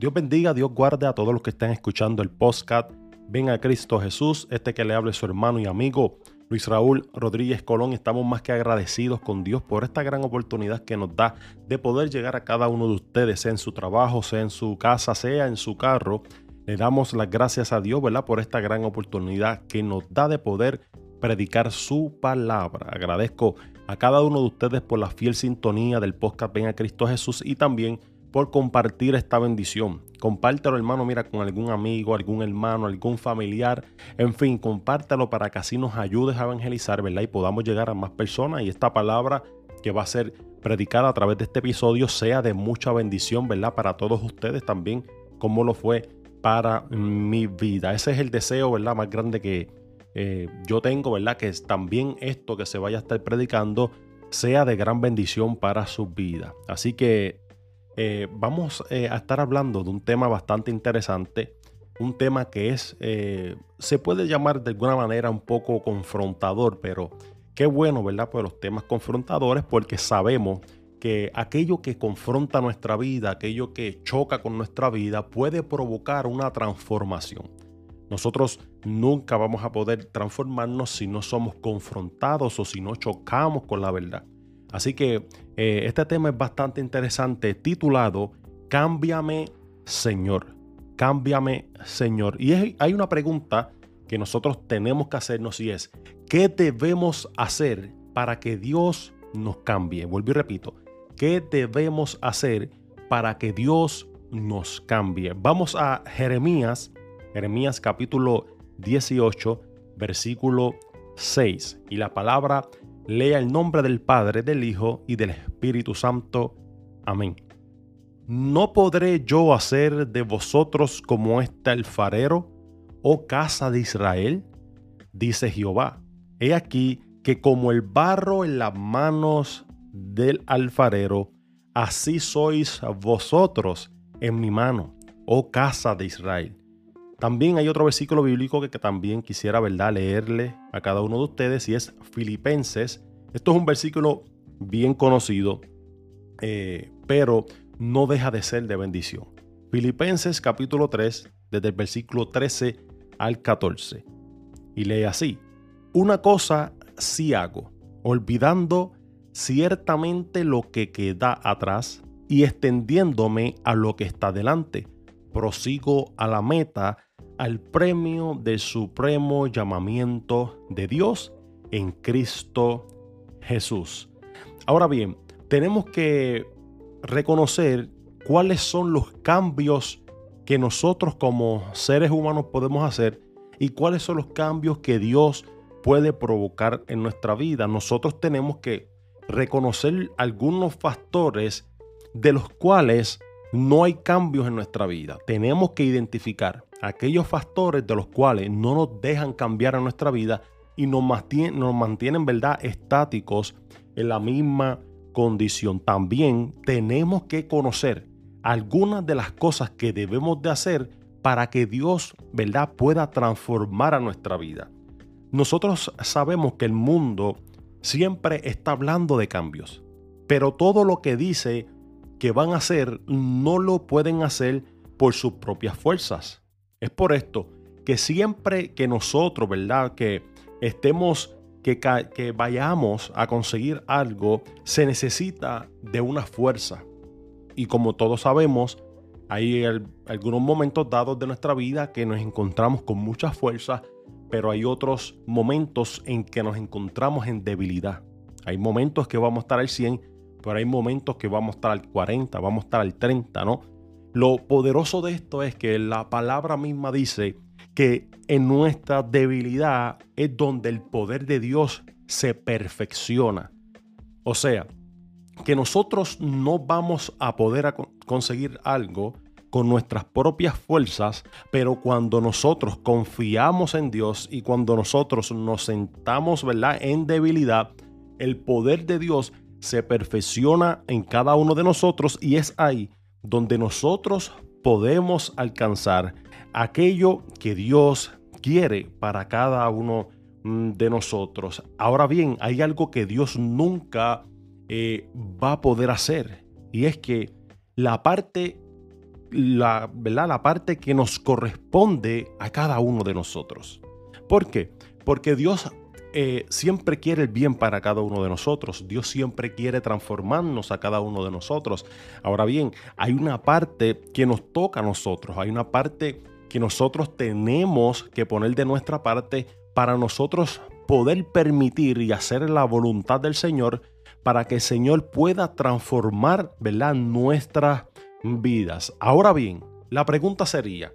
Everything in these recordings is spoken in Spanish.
Dios bendiga, Dios guarde a todos los que están escuchando el podcast. Ven a Cristo Jesús, este que le hable su hermano y amigo Luis Raúl Rodríguez Colón. Estamos más que agradecidos con Dios por esta gran oportunidad que nos da de poder llegar a cada uno de ustedes, sea en su trabajo, sea en su casa, sea en su carro. Le damos las gracias a Dios, ¿verdad? Por esta gran oportunidad que nos da de poder predicar su palabra. Agradezco a cada uno de ustedes por la fiel sintonía del podcast Ven a Cristo Jesús y también por compartir esta bendición. Compártelo, hermano, mira, con algún amigo, algún hermano, algún familiar. En fin, compártelo para que así nos ayudes a evangelizar, ¿verdad? Y podamos llegar a más personas y esta palabra que va a ser predicada a través de este episodio sea de mucha bendición, ¿verdad? Para todos ustedes también, como lo fue para mi vida. Ese es el deseo, ¿verdad? Más grande que eh, yo tengo, ¿verdad? Que también esto que se vaya a estar predicando sea de gran bendición para su vida. Así que eh, vamos eh, a estar hablando de un tema bastante interesante, un tema que es, eh, se puede llamar de alguna manera un poco confrontador, pero qué bueno, ¿verdad? Pues los temas confrontadores porque sabemos que aquello que confronta nuestra vida, aquello que choca con nuestra vida, puede provocar una transformación. Nosotros nunca vamos a poder transformarnos si no somos confrontados o si no chocamos con la verdad. Así que eh, este tema es bastante interesante, titulado Cámbiame Señor. Cámbiame Señor. Y hay una pregunta que nosotros tenemos que hacernos y es, ¿qué debemos hacer para que Dios nos cambie? Vuelvo y repito, ¿qué debemos hacer para que Dios nos cambie? Vamos a Jeremías, Jeremías capítulo 18, versículo 6. Y la palabra lea el nombre del Padre, del Hijo y del Espíritu Santo. Amén. ¿No podré yo hacer de vosotros como este alfarero, oh casa de Israel? Dice Jehová. He aquí que como el barro en las manos del alfarero, así sois vosotros en mi mano, oh casa de Israel. También hay otro versículo bíblico que, también quisiera ¿verdad? leerle a cada uno de ustedes y es Filipenses. Esto es un versículo bien conocido, eh, pero no deja de ser de bendición. Filipenses capítulo 3, desde el versículo 13 al 14. Y lee así, una cosa sí hago, olvidando ciertamente lo que queda atrás y extendiéndome a lo que está delante. Prosigo a la meta al premio del supremo llamamiento de Dios en Cristo Jesús. Ahora bien, tenemos que reconocer cuáles son los cambios que nosotros como seres humanos podemos hacer y cuáles son los cambios que Dios puede provocar en nuestra vida. Nosotros tenemos que reconocer algunos factores de los cuales no hay cambios en nuestra vida. Tenemos que identificar aquellos factores de los cuales no nos dejan cambiar en nuestra vida y nos mantienen, nos mantienen ¿verdad? estáticos en la misma condición. También tenemos que conocer algunas de las cosas que debemos de hacer para que Dios ¿verdad? pueda transformar a nuestra vida. Nosotros sabemos que el mundo siempre está hablando de cambios, pero todo lo que dice que van a hacer no lo pueden hacer por sus propias fuerzas. Es por esto que siempre que nosotros, ¿verdad? Que estemos, que, que vayamos a conseguir algo, se necesita de una fuerza. Y como todos sabemos, hay algunos momentos dados de nuestra vida que nos encontramos con mucha fuerza, pero hay otros momentos en que nos encontramos en debilidad. Hay momentos que vamos a estar al 100 pero hay momentos que vamos a estar al 40, vamos a estar al 30, ¿no? Lo poderoso de esto es que la palabra misma dice que en nuestra debilidad es donde el poder de Dios se perfecciona. O sea, que nosotros no vamos a poder conseguir algo con nuestras propias fuerzas, pero cuando nosotros confiamos en Dios y cuando nosotros nos sentamos, ¿verdad?, en debilidad, el poder de Dios se perfecciona en cada uno de nosotros y es ahí donde nosotros podemos alcanzar aquello que Dios quiere para cada uno mm, de nosotros. Ahora bien, hay algo que Dios nunca eh, va a poder hacer y es que la parte la, ¿verdad? la parte que nos corresponde a cada uno de nosotros. ¿Por qué? Porque Dios eh, siempre quiere el bien para cada uno de nosotros. Dios siempre quiere transformarnos a cada uno de nosotros. Ahora bien, hay una parte que nos toca a nosotros. Hay una parte que nosotros tenemos que poner de nuestra parte para nosotros poder permitir y hacer la voluntad del Señor para que el Señor pueda transformar ¿verdad? nuestras vidas. Ahora bien, la pregunta sería,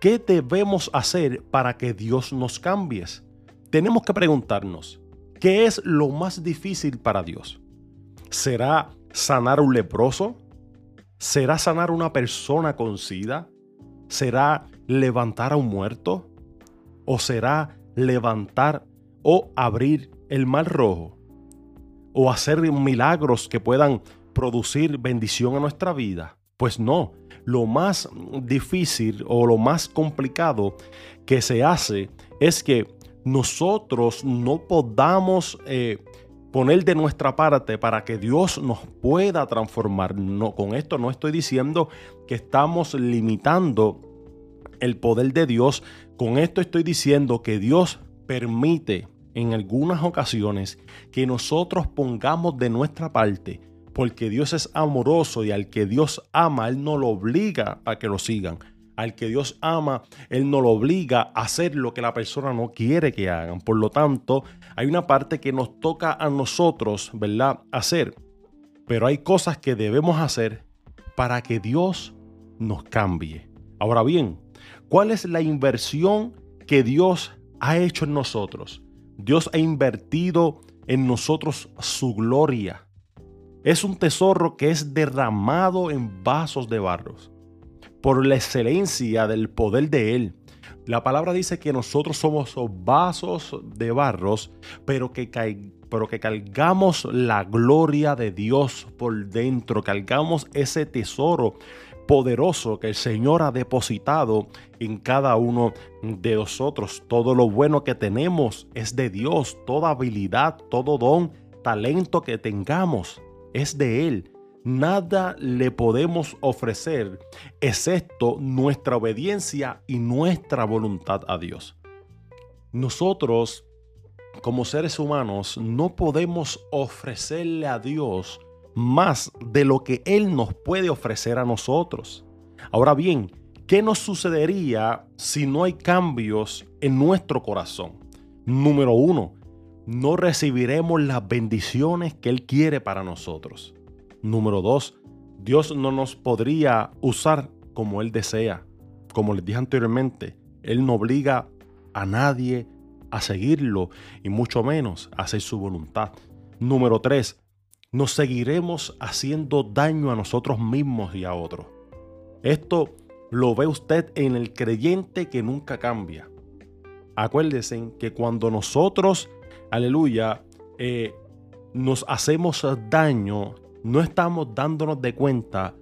¿qué debemos hacer para que Dios nos cambie? Tenemos que preguntarnos, ¿qué es lo más difícil para Dios? ¿Será sanar un leproso? ¿Será sanar una persona con sida? ¿Será levantar a un muerto? ¿O será levantar o abrir el mar rojo? ¿O hacer milagros que puedan producir bendición a nuestra vida? Pues no, lo más difícil o lo más complicado que se hace es que nosotros no podamos eh, poner de nuestra parte para que Dios nos pueda transformar. No, con esto no estoy diciendo que estamos limitando el poder de Dios. Con esto estoy diciendo que Dios permite en algunas ocasiones que nosotros pongamos de nuestra parte, porque Dios es amoroso y al que Dios ama, Él no lo obliga a que lo sigan al que Dios ama, Él no lo obliga a hacer lo que la persona no quiere que hagan. Por lo tanto, hay una parte que nos toca a nosotros, ¿verdad? Hacer. Pero hay cosas que debemos hacer para que Dios nos cambie. Ahora bien, ¿cuál es la inversión que Dios ha hecho en nosotros? Dios ha invertido en nosotros su gloria. Es un tesoro que es derramado en vasos de barros por la excelencia del poder de Él. La palabra dice que nosotros somos vasos de barros, pero que, pero que cargamos la gloria de Dios por dentro, cargamos ese tesoro poderoso que el Señor ha depositado en cada uno de nosotros. Todo lo bueno que tenemos es de Dios, toda habilidad, todo don, talento que tengamos es de Él nada le podemos ofrecer excepto nuestra obediencia y nuestra voluntad a Dios. Nosotros, como seres humanos, no podemos ofrecerle a Dios más de lo que Él nos puede ofrecer a nosotros. Ahora bien, ¿qué nos sucedería si no hay cambios en nuestro corazón? Número uno, no recibiremos las bendiciones que Él quiere para nosotros. Número dos, Dios no nos podría usar como Él desea. Como les dije anteriormente, Él no obliga a nadie a seguirlo y mucho menos a hacer su voluntad. Número tres, nos seguiremos haciendo daño a nosotros mismos y a otros. Esto lo ve usted en el creyente que nunca cambia. Acuérdense que cuando nosotros, aleluya, eh, nos hacemos daño, no estamos dándonos de cuenta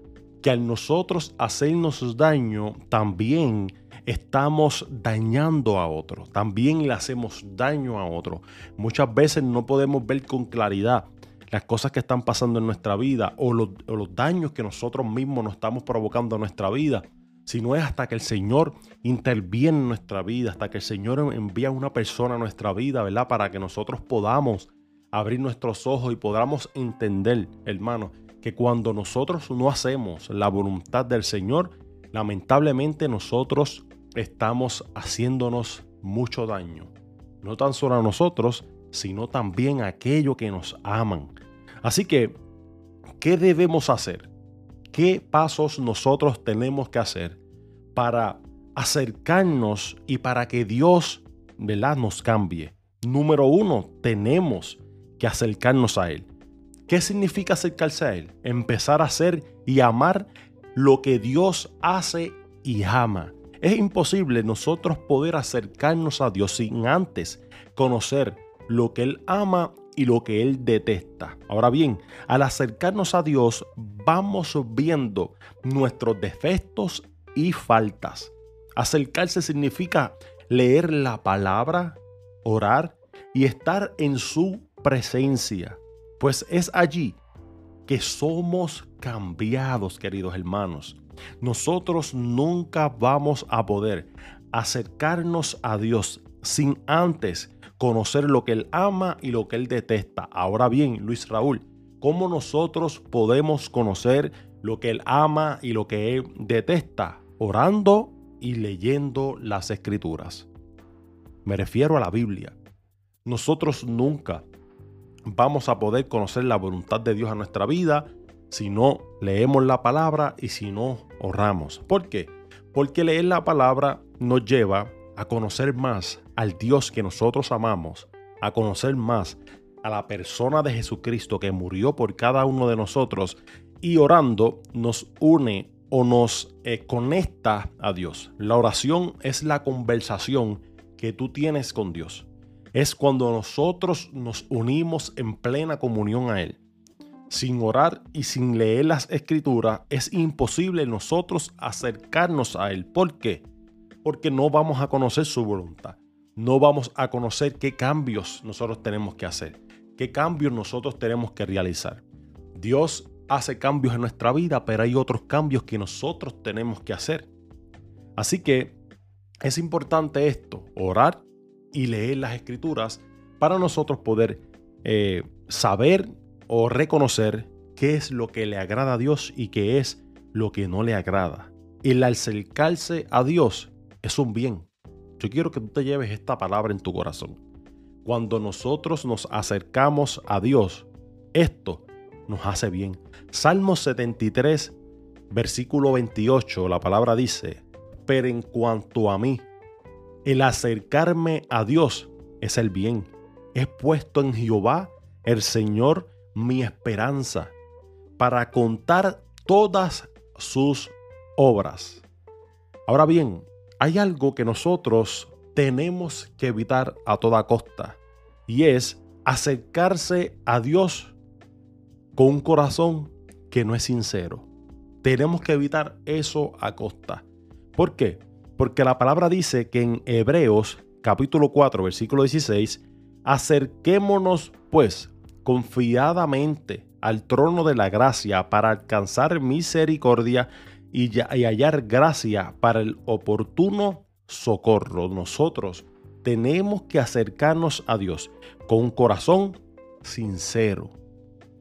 que al nosotros hacernos daño, también estamos dañando a otro, también le hacemos daño a otro. Muchas veces no podemos ver con claridad las cosas que están pasando en nuestra vida o los, daños que nosotros mismos nos estamos provocando en nuestra vida, sino es hasta que el Señor interviene en nuestra vida, hasta que el Señor envía a una persona a nuestra vida, ¿verdad? Para que nosotros podamos abrir nuestros ojos y podamos entender, hermano, que cuando nosotros no hacemos la voluntad del Señor, lamentablemente nosotros estamos haciéndonos mucho daño. No tan solo a nosotros, sino también a aquellos que nos aman. Así que, ¿qué debemos hacer? ¿Qué pasos nosotros tenemos que hacer para acercarnos y para que Dios ¿verdad? nos cambie? Número uno, tenemos que acercarnos a Él. ¿Qué significa acercarse a Él? Empezar a hacer y amar lo que Dios hace y ama. Es imposible nosotros poder acercarnos a Dios sin antes conocer lo que Él ama y lo que Él detesta. Ahora bien, al acercarnos a Dios vamos viendo nuestros defectos y faltas. Acercarse significa leer la palabra, orar y estar en su presencia, pues es allí que somos cambiados, queridos hermanos. Nosotros nunca vamos a poder acercarnos a Dios sin antes conocer lo que Él ama y lo que Él detesta. Ahora bien, Luis Raúl, ¿cómo nosotros podemos conocer lo que Él ama y lo que Él detesta? Orando y leyendo las escrituras. Me refiero a la Biblia. Nosotros nunca vamos a poder conocer la voluntad de Dios a nuestra vida si no leemos la palabra y si no oramos. ¿Por qué? Porque leer la palabra nos lleva a conocer más al Dios que nosotros amamos, a conocer más a la persona de Jesucristo que murió por cada uno de nosotros y orando nos une o nos eh, conecta a Dios. La oración es la conversación que tú tienes con Dios. Es cuando nosotros nos unimos en plena comunión a Él. Sin orar y sin leer las escrituras es imposible nosotros acercarnos a Él. ¿Por qué? Porque no vamos a conocer su voluntad no vamos a conocer qué cambios nosotros tenemos que hacer, qué cambios nosotros tenemos que realizar. Dios hace cambios en nuestra vida, pero hay otros cambios que nosotros tenemos que hacer. Así que es importante esto, orar y leer las escrituras para nosotros poder eh, saber o reconocer qué es lo que le agrada a Dios y qué es lo que no le agrada. El acercarse a Dios es un bien. Yo quiero que tú te lleves esta palabra en tu corazón. Cuando nosotros nos acercamos a Dios, esto nos hace bien. Salmo 73, versículo 28, la palabra dice, pero en cuanto a mí, el acercarme a Dios es el bien. He puesto en Jehová, el Señor, mi esperanza, para contar todas sus obras. Ahora bien, hay algo que nosotros tenemos que evitar a toda costa y es acercarse a Dios con un corazón que no es sincero. Tenemos que evitar eso a costa. ¿Por qué? Porque la palabra dice que en Hebreos capítulo 4 versículo 16, acerquémonos pues confiadamente al trono de la gracia para alcanzar misericordia y, hallar gracia para el oportuno socorro. Nosotros tenemos que acercarnos a Dios con un corazón sincero.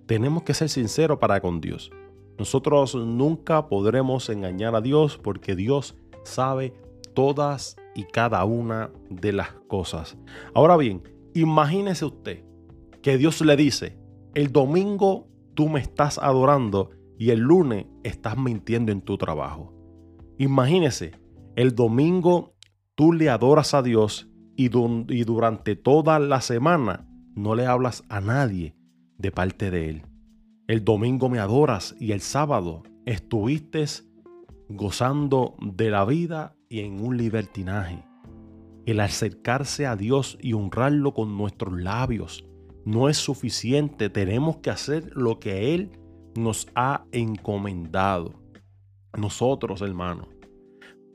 Tenemos que ser sinceros para con Dios. Nosotros nunca podremos engañar a Dios porque Dios sabe todas y cada una de las cosas. Ahora bien, imagínese usted que Dios le dice, el domingo tú me estás adorando y el lunes estás mintiendo en tu trabajo. Imagínese, el domingo tú le adoras a Dios y, durante toda la semana no le hablas a nadie de parte de Él. El domingo me adoras y el sábado estuviste gozando de la vida en un libertinaje. El acercarse a Dios y honrarlo con nuestros labios no es suficiente. Tenemos que hacer lo que Él nos ha encomendado. Nosotros, hermanos.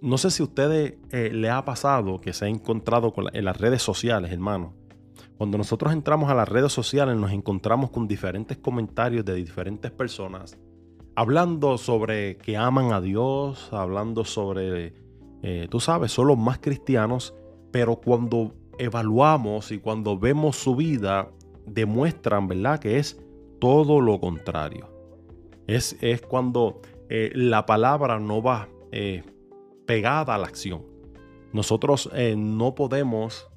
No sé si a ustedes eh, le ha pasado que se ha encontrado en las redes sociales, hermano. Cuando nosotros entramos a las redes sociales nos encontramos con diferentes comentarios de diferentes personas hablando sobre que aman a Dios, hablando sobre, eh, tú sabes, son los más cristianos, pero cuando evaluamos y cuando vemos su vida, demuestran, ¿verdad?, que es todo lo contrario. Es, cuando eh, la palabra no va eh, pegada a la acción. Nosotros no podemos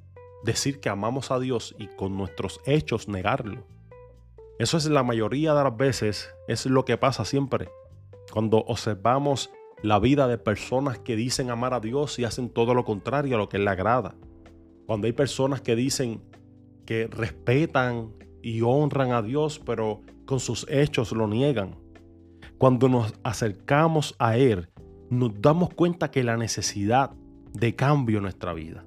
decir que amamos a Dios y con nuestros hechos negarlo. Eso es la mayoría de las veces, es lo que pasa siempre. Cuando observamos la vida de personas que dicen amar a Dios y hacen todo lo contrario a lo que le agrada. Cuando hay personas que dicen que respetan y honran a Dios, pero con sus hechos lo niegan. Cuando nos acercamos a Él, nos damos cuenta que la necesidad de cambio en nuestra vida.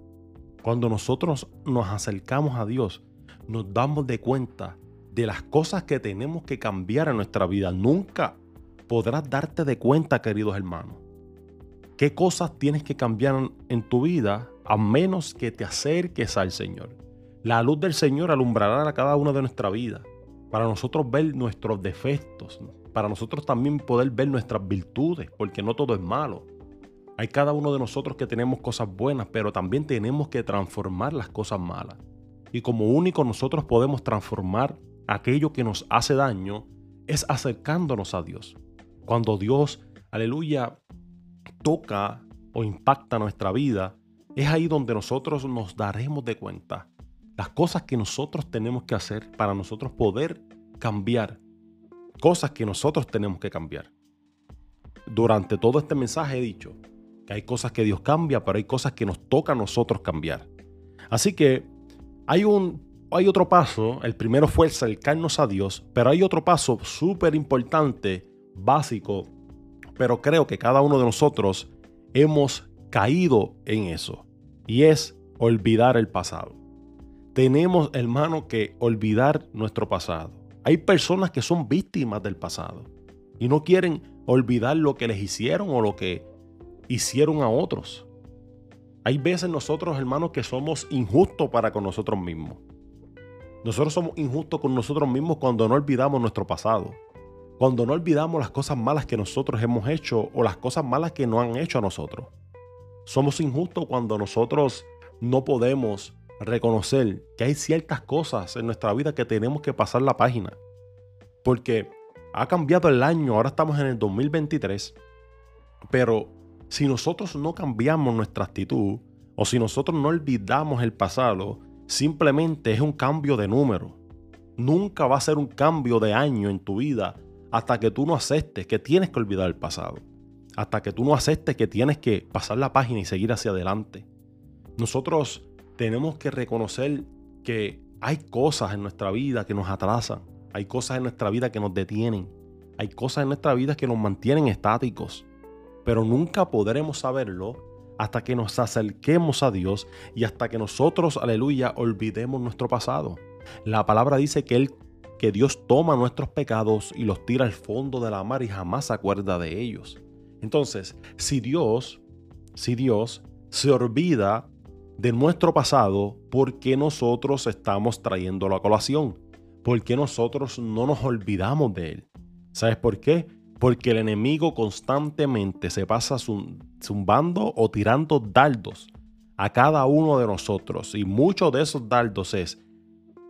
Cuando nosotros nos acercamos a Dios, nos damos de cuenta de las cosas que tenemos que cambiar en nuestra vida. Nunca podrás darte de cuenta, queridos hermanos, qué cosas tienes que cambiar en tu vida a menos que te acerques al Señor. La luz del Señor alumbrará a cada una de nuestra vida. para nosotros ver nuestros defectos, para nosotros también poder ver nuestras virtudes, porque no todo es malo. Hay cada uno de nosotros que tenemos cosas buenas, pero también tenemos que transformar las cosas malas. Y como único nosotros podemos transformar aquello que nos hace daño es acercándonos a Dios. Cuando Dios, aleluya, toca o impacta nuestra vida, es ahí donde nosotros nos daremos de cuenta las cosas que nosotros tenemos que hacer para nosotros poder cambiar. Cosas que nosotros tenemos que cambiar. Durante todo este mensaje he dicho que hay cosas que Dios cambia, pero hay cosas que nos toca a nosotros cambiar. Así que hay un hay otro paso, el primero fue acercarnos a Dios, pero hay otro paso súper importante, básico, pero creo que cada uno de nosotros hemos caído en eso, y es olvidar el pasado. Tenemos, hermano, que olvidar nuestro pasado. Hay personas que son víctimas del pasado y no quieren olvidar lo que les hicieron o lo que hicieron a otros. Hay veces nosotros, hermanos, que somos injustos para con nosotros mismos. Nosotros somos injustos con nosotros mismos cuando no olvidamos nuestro pasado. Cuando no olvidamos las cosas malas que nosotros hemos hecho o las cosas malas que nos han hecho a nosotros. Somos injustos cuando nosotros no podemos reconocer que hay ciertas cosas en nuestra vida que tenemos que pasar la página. Porque ha cambiado el año, ahora estamos en el 2023, pero si nosotros no cambiamos nuestra actitud o si nosotros no olvidamos el pasado, simplemente es un cambio de número. Nunca va a ser un cambio de año en tu vida hasta que tú no aceptes que tienes que olvidar el pasado. Hasta que tú no aceptes que tienes que pasar la página y seguir hacia adelante. Nosotros tenemos que reconocer que hay cosas en nuestra vida que nos atrasan. Hay cosas en nuestra vida que nos detienen. Hay cosas en nuestra vida que nos mantienen estáticos pero nunca podremos saberlo hasta que nos acerquemos a Dios y hasta que nosotros, aleluya, olvidemos nuestro pasado. La palabra dice que Él, que Dios toma nuestros pecados y los tira al fondo de la mar y jamás se acuerda de ellos. Entonces, si Dios, si Dios se olvida de nuestro pasado, ¿por qué nosotros estamos trayéndolo a colación? ¿Por qué nosotros no nos olvidamos de Él? ¿Sabes por qué? porque el enemigo constantemente se pasa zumbando o tirando dardos a cada uno de nosotros. Y muchos de esos dardos es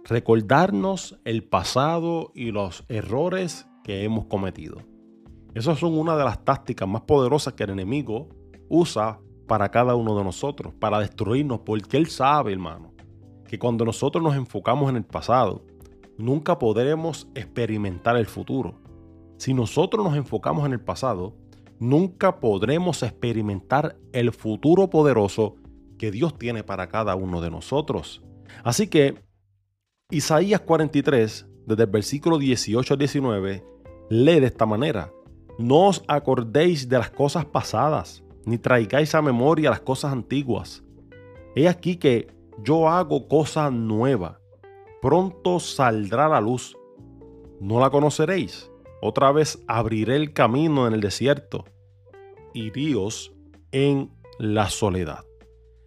recordarnos el pasado y los errores que hemos cometido. Esas son una de las tácticas más poderosas que el enemigo usa para cada uno de nosotros, para destruirnos, porque él sabe, hermano, que cuando nosotros nos enfocamos en el pasado, nunca podremos experimentar el futuro. Si nosotros nos enfocamos en el pasado, nunca podremos experimentar el futuro poderoso que Dios tiene para cada uno de nosotros. Así que Isaías 43, desde el versículo 18 al 19, lee de esta manera, no os acordéis de las cosas pasadas, ni traigáis a memoria las cosas antiguas. He aquí que yo hago cosa nueva, pronto saldrá la luz, ¿no la conoceréis? Otra vez abriré el camino en el desierto Dios en la soledad.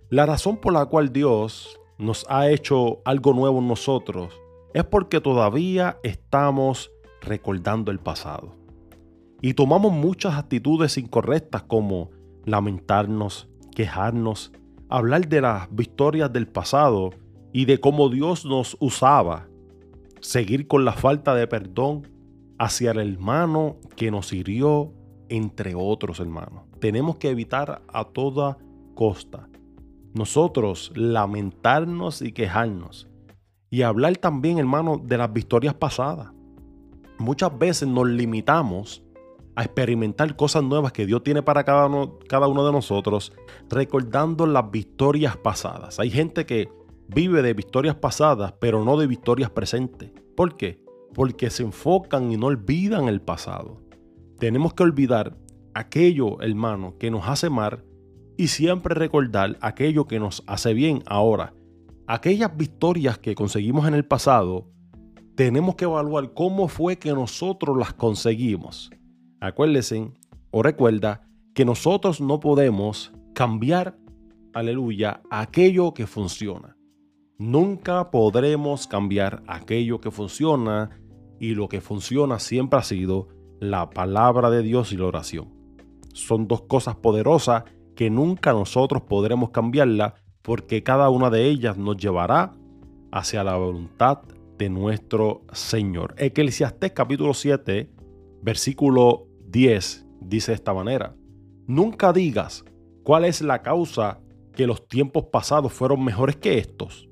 La razón por la cual Dios nos ha hecho algo nuevo en nosotros es porque todavía estamos recordando el pasado. Y tomamos muchas actitudes incorrectas como lamentarnos, quejarnos, hablar de las victorias del pasado y de cómo Dios nos usaba, seguir con la falta de perdón hacia el hermano que nos hirió, entre otros hermanos. Tenemos que evitar a toda costa nosotros lamentarnos y quejarnos. Y hablar también, hermano, de las victorias pasadas. Muchas veces nos limitamos a experimentar cosas nuevas que Dios tiene para cada uno, cada uno de nosotros, recordando las victorias pasadas. Hay gente que vive de victorias pasadas, pero no de victorias presentes. ¿Por qué? porque se enfocan y no olvidan el pasado. Tenemos que olvidar aquello, hermano, que nos hace mal y siempre recordar aquello que nos hace bien ahora. Aquellas victorias que conseguimos en el pasado, tenemos que evaluar cómo fue que nosotros las conseguimos. Acuérdense o recuerda que nosotros no podemos cambiar, aleluya, aquello que funciona. Nunca podremos cambiar aquello que funciona y lo que funciona siempre ha sido la palabra de Dios y la oración. Son dos cosas poderosas que nunca nosotros podremos cambiarla porque cada una de ellas nos llevará hacia la voluntad de nuestro Señor. Eclesiastés capítulo 7, versículo 10 dice de esta manera, nunca digas cuál es la causa que los tiempos pasados fueron mejores que estos,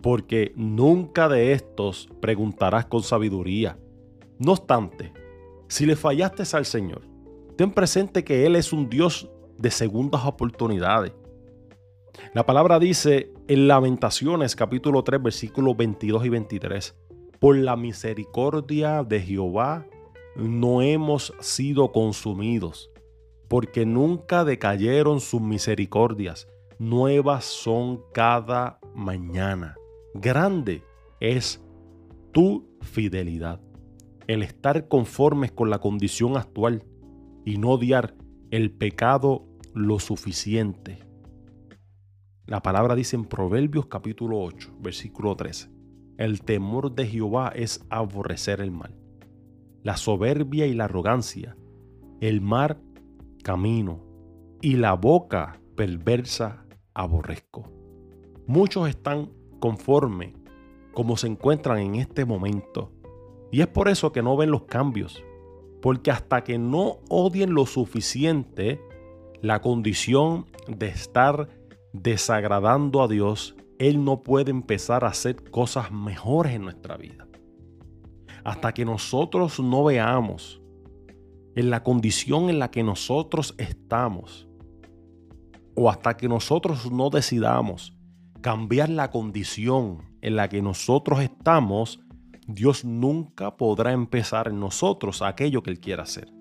porque nunca de estos preguntarás con sabiduría. No obstante, si le fallaste al Señor, ten presente que Él es un Dios de segundas oportunidades. La palabra dice en Lamentaciones capítulo 3 versículos 22 y 23, por la misericordia de Jehová no hemos sido consumidos, porque nunca decayeron sus misericordias, nuevas son cada mañana. Grande es tu fidelidad, el estar conformes con la condición actual y no odiar el pecado lo suficiente. La palabra dice en Proverbios capítulo 8, versículo 13, el temor de Jehová es aborrecer el mal, la soberbia y la arrogancia, el mar camino y la boca perversa aborrezco. Muchos están conformes como se encuentran en este momento y es por eso que no ven los cambios, porque hasta que no odien lo suficiente la condición de estar desagradando a Dios, Él no puede empezar a hacer cosas mejores en nuestra vida. Hasta que nosotros no veamos en la condición en la que nosotros estamos, o hasta que nosotros no decidamos cambiar la condición en la que nosotros estamos, Dios nunca podrá empezar en nosotros aquello que Él quiera hacer.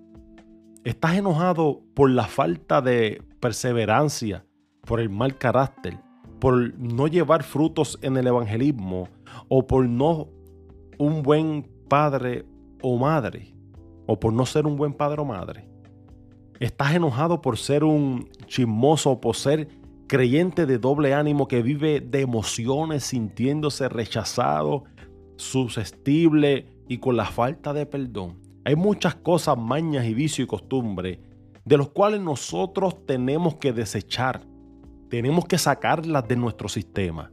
¿Estás enojado por la falta de perseverancia, por el mal carácter, por no llevar frutos en el evangelismo o por no un buen padre o madre o por no ser un buen padre o madre? ¿Estás enojado por ser un chismoso o por ser creyente de doble ánimo que vive de emociones, sintiéndose rechazado, susceptible y con la falta de perdón. Hay muchas cosas, mañas y vicio y costumbre de los cuales nosotros tenemos que desechar. Tenemos que sacarlas de nuestro sistema.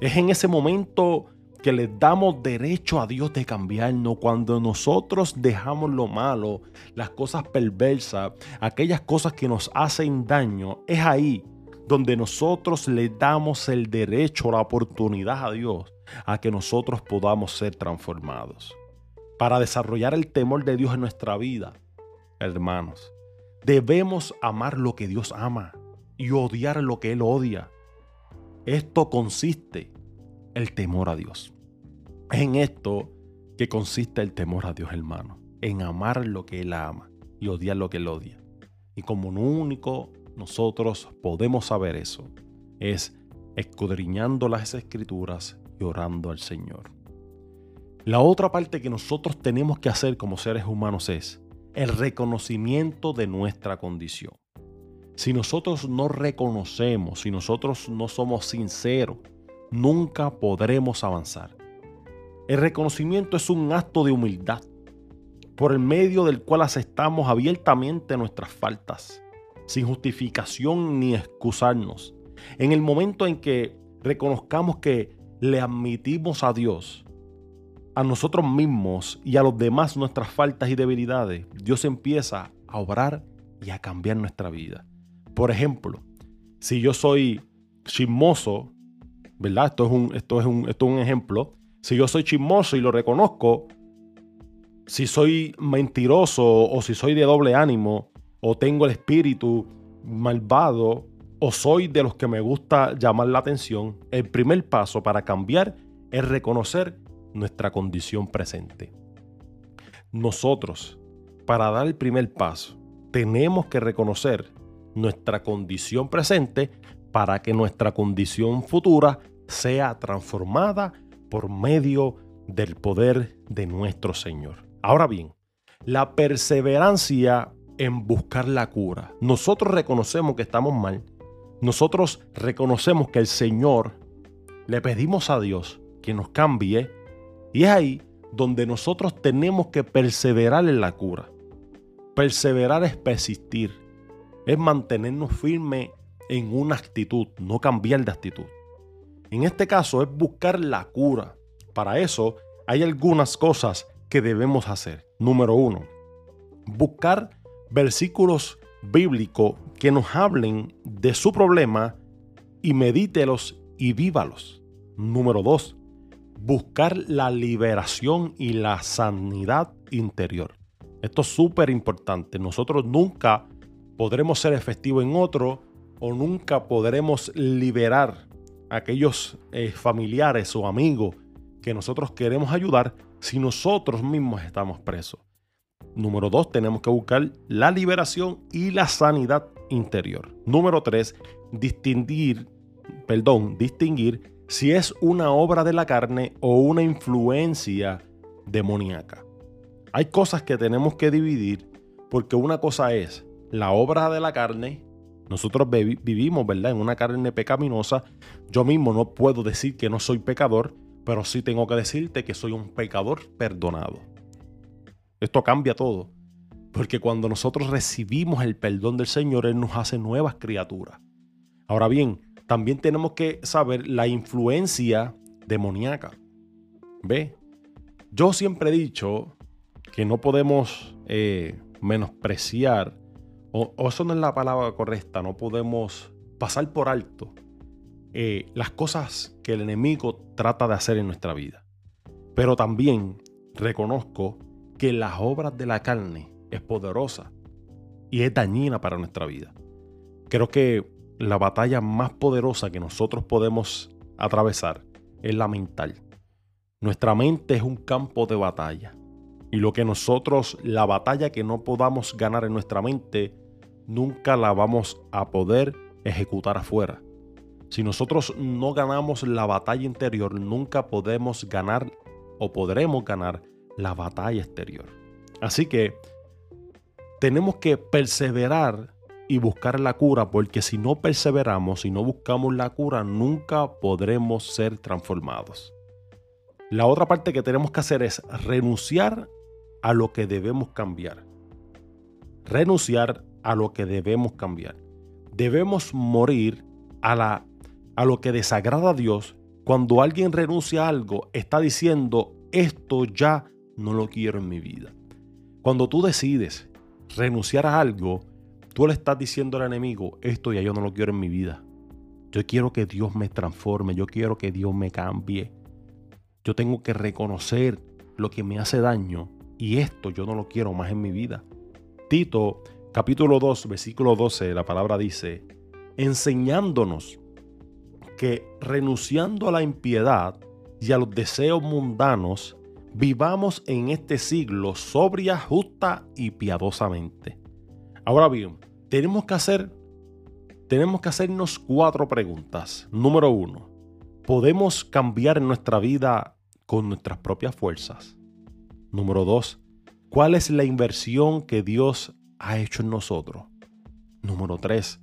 Es en ese momento que le damos derecho a Dios de cambiarnos cuando nosotros dejamos lo malo, las cosas perversas, aquellas cosas que nos hacen daño. Es ahí donde nosotros le damos el derecho, la oportunidad a Dios a que nosotros podamos ser transformados. Para desarrollar el temor de Dios en nuestra vida, hermanos, debemos amar lo que Dios ama y odiar lo que Él odia. Esto consiste el temor a Dios. en esto que consiste el temor a Dios, hermano. En amar lo que Él ama y odiar lo que Él odia. Y como único nosotros podemos saber eso, es escudriñando las escrituras orando al Señor. La otra parte que nosotros tenemos que hacer como seres humanos es el reconocimiento de nuestra condición. Si nosotros no reconocemos, si nosotros no somos sinceros, nunca podremos avanzar. El reconocimiento es un acto de humildad por el medio del cual aceptamos abiertamente nuestras faltas, sin justificación ni excusarnos. En el momento en que reconozcamos que le admitimos a Dios, a nosotros mismos y a los demás nuestras faltas y debilidades, Dios empieza a obrar y a cambiar nuestra vida. Por ejemplo, si yo soy chismoso, ¿verdad? Esto es un, esto es un, esto es un ejemplo. Si yo soy chismoso y lo reconozco, si soy mentiroso o si soy de doble ánimo o tengo el espíritu malvado o soy de los que me gusta llamar la atención, el primer paso para cambiar es reconocer nuestra condición presente. Nosotros, para dar el primer paso, tenemos que reconocer nuestra condición presente para que nuestra condición futura sea transformada por medio del poder de nuestro Señor. Ahora bien, la perseverancia en buscar la cura. Nosotros reconocemos que estamos mal, nosotros reconocemos que el Señor, le pedimos a Dios que nos cambie y es ahí donde nosotros tenemos que perseverar en la cura. Perseverar es persistir, es mantenernos firmes en una actitud, no cambiar de actitud. En este caso es buscar la cura. Para eso hay algunas cosas que debemos hacer. Número uno, buscar versículos bíblicos que nos hablen de su problema y medítelos y vívalos. Número dos, buscar la liberación y la sanidad interior. Esto es súper importante. Nosotros nunca podremos ser efectivos en otro o nunca podremos liberar a aquellos eh, familiares o amigos que nosotros queremos ayudar si nosotros mismos estamos presos. Número dos, tenemos que buscar la liberación y la sanidad interior. Número tres, distinguir, perdón, distinguir si es una obra de la carne o una influencia demoníaca. Hay cosas que tenemos que dividir porque una cosa es la obra de la carne. Nosotros vivimos, ¿verdad? En una carne pecaminosa. Yo mismo no puedo decir que no soy pecador, pero sí tengo que decirte que soy un pecador perdonado. Esto cambia todo. Porque cuando nosotros recibimos el perdón del Señor, Él nos hace nuevas criaturas. Ahora bien, también tenemos que saber la influencia demoníaca. ¿Ve? Yo siempre he dicho que no podemos eh, menospreciar, o, eso no es la palabra correcta, no podemos pasar por alto eh, las cosas que el enemigo trata de hacer en nuestra vida. Pero también reconozco que las obras de la carne es poderosa y es dañina para nuestra vida. Creo que la batalla más poderosa que nosotros podemos atravesar es la mental. Nuestra mente es un campo de batalla. Y lo que nosotros, la batalla que no podamos ganar en nuestra mente, nunca la vamos a poder ejecutar afuera. Si nosotros no ganamos la batalla interior, nunca podemos ganar o podremos ganar la batalla exterior. Así que tenemos que perseverar y buscar la cura, porque si no perseveramos, si no buscamos la cura, nunca podremos ser transformados. La otra parte que tenemos que hacer es renunciar a lo que debemos cambiar. Renunciar a lo que debemos cambiar. Debemos morir a la a lo que desagrada a Dios, cuando alguien renuncia a algo, está diciendo, esto ya no lo quiero en mi vida. Cuando tú decides renunciar a algo, tú le estás diciendo al enemigo, esto ya yo no lo quiero en mi vida. Yo quiero que Dios me transforme, yo quiero que Dios me cambie. Yo tengo que reconocer lo que me hace daño y esto yo no lo quiero más en mi vida. Tito capítulo 2 versículo 12 la palabra dice, enseñándonos que renunciando a la impiedad y a los deseos mundanos, vivamos en este siglo sobria, justa y piadosamente. Ahora bien, tenemos que hacer tenemos que hacernos cuatro preguntas. Número uno, ¿podemos cambiar nuestra vida con nuestras propias fuerzas? Número dos, ¿cuál es la inversión que Dios ha hecho en nosotros? Número tres,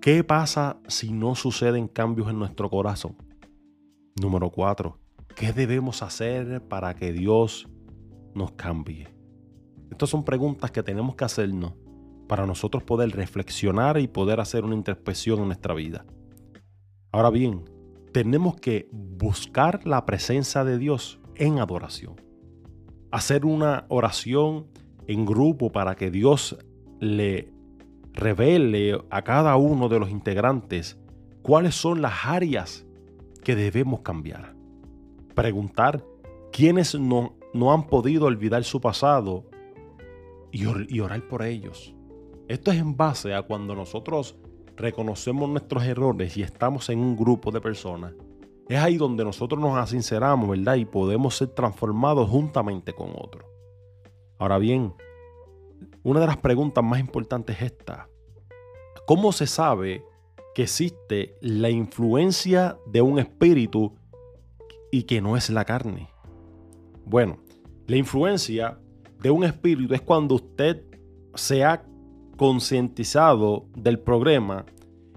¿Qué pasa si no suceden cambios en nuestro corazón? Número 4. ¿Qué debemos hacer para que Dios nos cambie? Estas son preguntas que tenemos que hacernos para nosotros poder reflexionar y poder hacer una introspección en nuestra vida. Ahora bien, tenemos que buscar la presencia de Dios en adoración. Hacer una oración en grupo para que Dios le revele a cada uno de los integrantes cuáles son las áreas que debemos cambiar. Preguntar quiénes no, no han podido olvidar su pasado y, y orar por ellos. Esto es en base a cuando nosotros reconocemos nuestros errores y estamos en un grupo de personas. Es ahí donde nosotros nos asinceramos, ¿verdad? Y podemos ser transformados juntamente con otros. Ahora bien, una de las preguntas más importantes es esta. ¿Cómo se sabe que existe la influencia de un espíritu y que no es la carne? Bueno, la influencia de un espíritu es cuando usted se ha concientizado del problema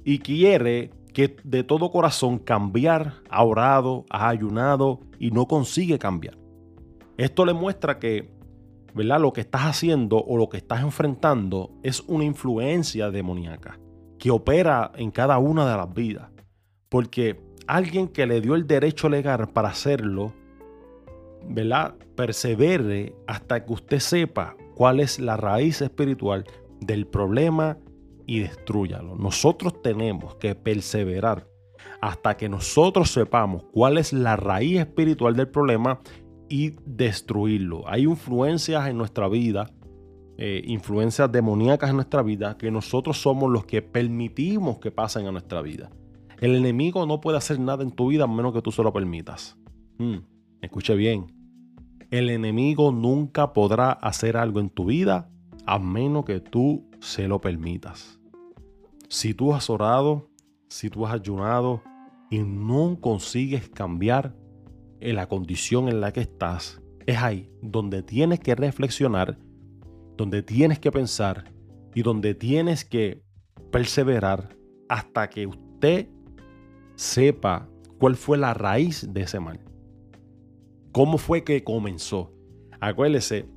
y quiere que de todo corazón cambiar, ha orado, ha ayunado y no consigue cambiar. Esto le muestra que, ¿verdad? Lo que estás haciendo o lo que estás enfrentando es una influencia demoníaca que opera en cada una de las vidas. Porque alguien que le dio el derecho legal para hacerlo, ¿verdad? Persevere hasta que usted sepa cuál es la raíz espiritual del problema y destruyalo. Nosotros tenemos que perseverar hasta que nosotros sepamos cuál es la raíz espiritual del problema y destruirlo. Hay influencias en nuestra vida, eh, influencias demoníacas en nuestra vida, que nosotros somos los que permitimos que pasen a nuestra vida. El enemigo no puede hacer nada en tu vida a menos que tú se lo permitas. Hmm, escuche bien. El enemigo nunca podrá hacer algo en tu vida a menos que tú se lo permitas. Si tú has orado, si tú has ayunado y no consigues cambiar en la condición en la que estás, es ahí donde tienes que reflexionar, donde tienes que pensar y donde tienes que perseverar hasta que usted sepa cuál fue la raíz de ese mal. ¿Cómo fue que comenzó? Acuérdese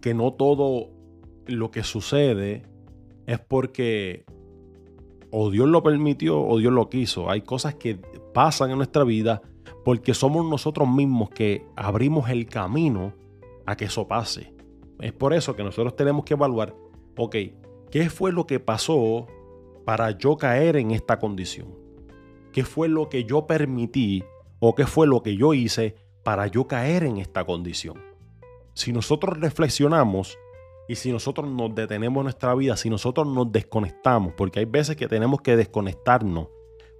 que no todo lo que sucede es porque o Dios lo permitió o Dios lo quiso. Hay cosas que pasan en nuestra vida porque somos nosotros mismos que abrimos el camino a que eso pase. Es por eso que nosotros tenemos que evaluar, ok, ¿qué fue lo que pasó para yo caer en esta condición? ¿Qué fue lo que yo permití o qué fue lo que yo hice para yo caer en esta condición? Si nosotros reflexionamos, y si nosotros nos detenemos en nuestra vida, si nosotros nos desconectamos, porque hay veces que tenemos que desconectarnos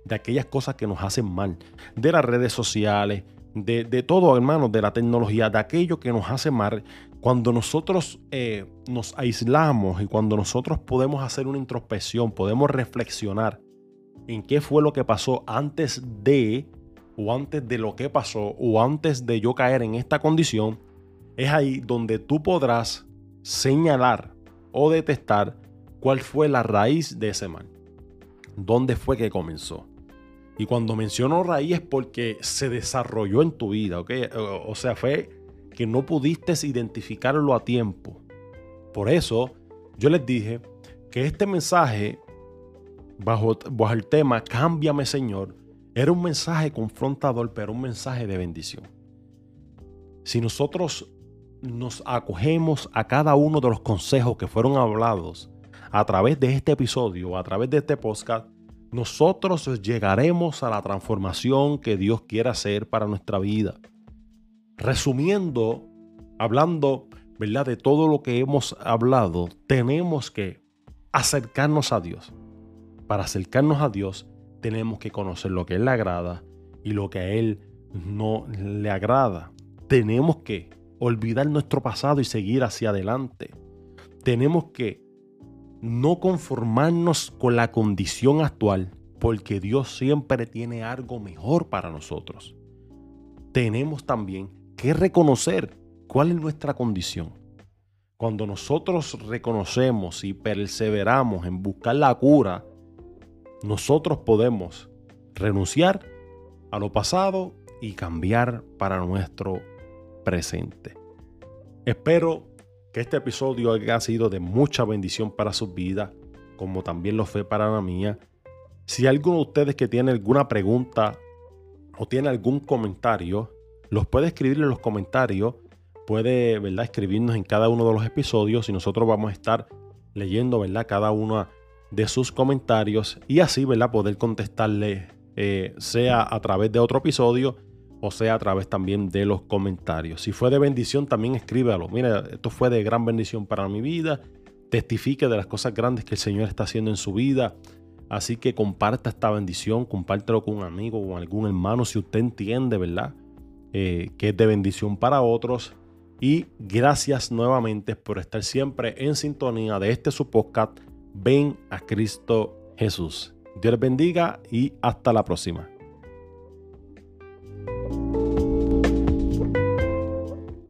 de aquellas cosas que nos hacen mal, de las redes sociales, de, todo, hermanos, de la tecnología, de aquello que nos hace mal, cuando nosotros eh, nos aislamos y cuando nosotros podemos hacer una introspección, podemos reflexionar en qué fue lo que pasó antes de, o antes de lo que pasó, o antes de yo caer en esta condición, es ahí donde tú podrás señalar o detectar cuál fue la raíz de ese mal. ¿Dónde fue que comenzó? Y cuando menciono raíz es porque se desarrolló en tu vida, ¿ok? O sea, fue que no pudiste identificarlo a tiempo. Por eso yo les dije que este mensaje, bajo, bajo el tema Cámbiame Señor, era un mensaje confrontador, pero un mensaje de bendición. Si nosotros nos acogemos a cada uno de los consejos que fueron hablados a través de este episodio, a través de este podcast, nosotros llegaremos a la transformación que Dios quiere hacer para nuestra vida. Resumiendo, hablando, ¿verdad? De todo lo que hemos hablado, tenemos que acercarnos a Dios. Para acercarnos a Dios, tenemos que conocer lo que Él le agrada y lo que a Él no le agrada. Tenemos que olvidar nuestro pasado y seguir hacia adelante. Tenemos que no conformarnos con la condición actual, porque Dios siempre tiene algo mejor para nosotros. Tenemos también que reconocer cuál es nuestra condición. Cuando nosotros reconocemos y perseveramos en buscar la cura, nosotros podemos renunciar a lo pasado y cambiar para nuestro presente. Espero que este episodio haya sido de mucha bendición para sus vidas, como también lo fue para la mía. Si alguno de ustedes que tiene alguna pregunta o tiene algún comentario, los puede escribir en los comentarios. Puede, ¿verdad? Escribirnos en cada uno de los episodios y nosotros vamos a estar leyendo, ¿verdad? Cada uno de sus comentarios y así, ¿verdad? Poder contestarle, eh, sea a través de otro episodio o sea a través también de los comentarios. Si fue de bendición, también escríbalo. Mira, esto fue de gran bendición para mi vida. Testifique de las cosas grandes que el Señor está haciendo en su vida. Así que comparta esta bendición, compártelo con un amigo o algún hermano si usted entiende, ¿verdad? Eh, que es de bendición para otros. Y gracias nuevamente por estar siempre en sintonía de este su podcast. Ven a Cristo Jesús. Dios bendiga y hasta la próxima.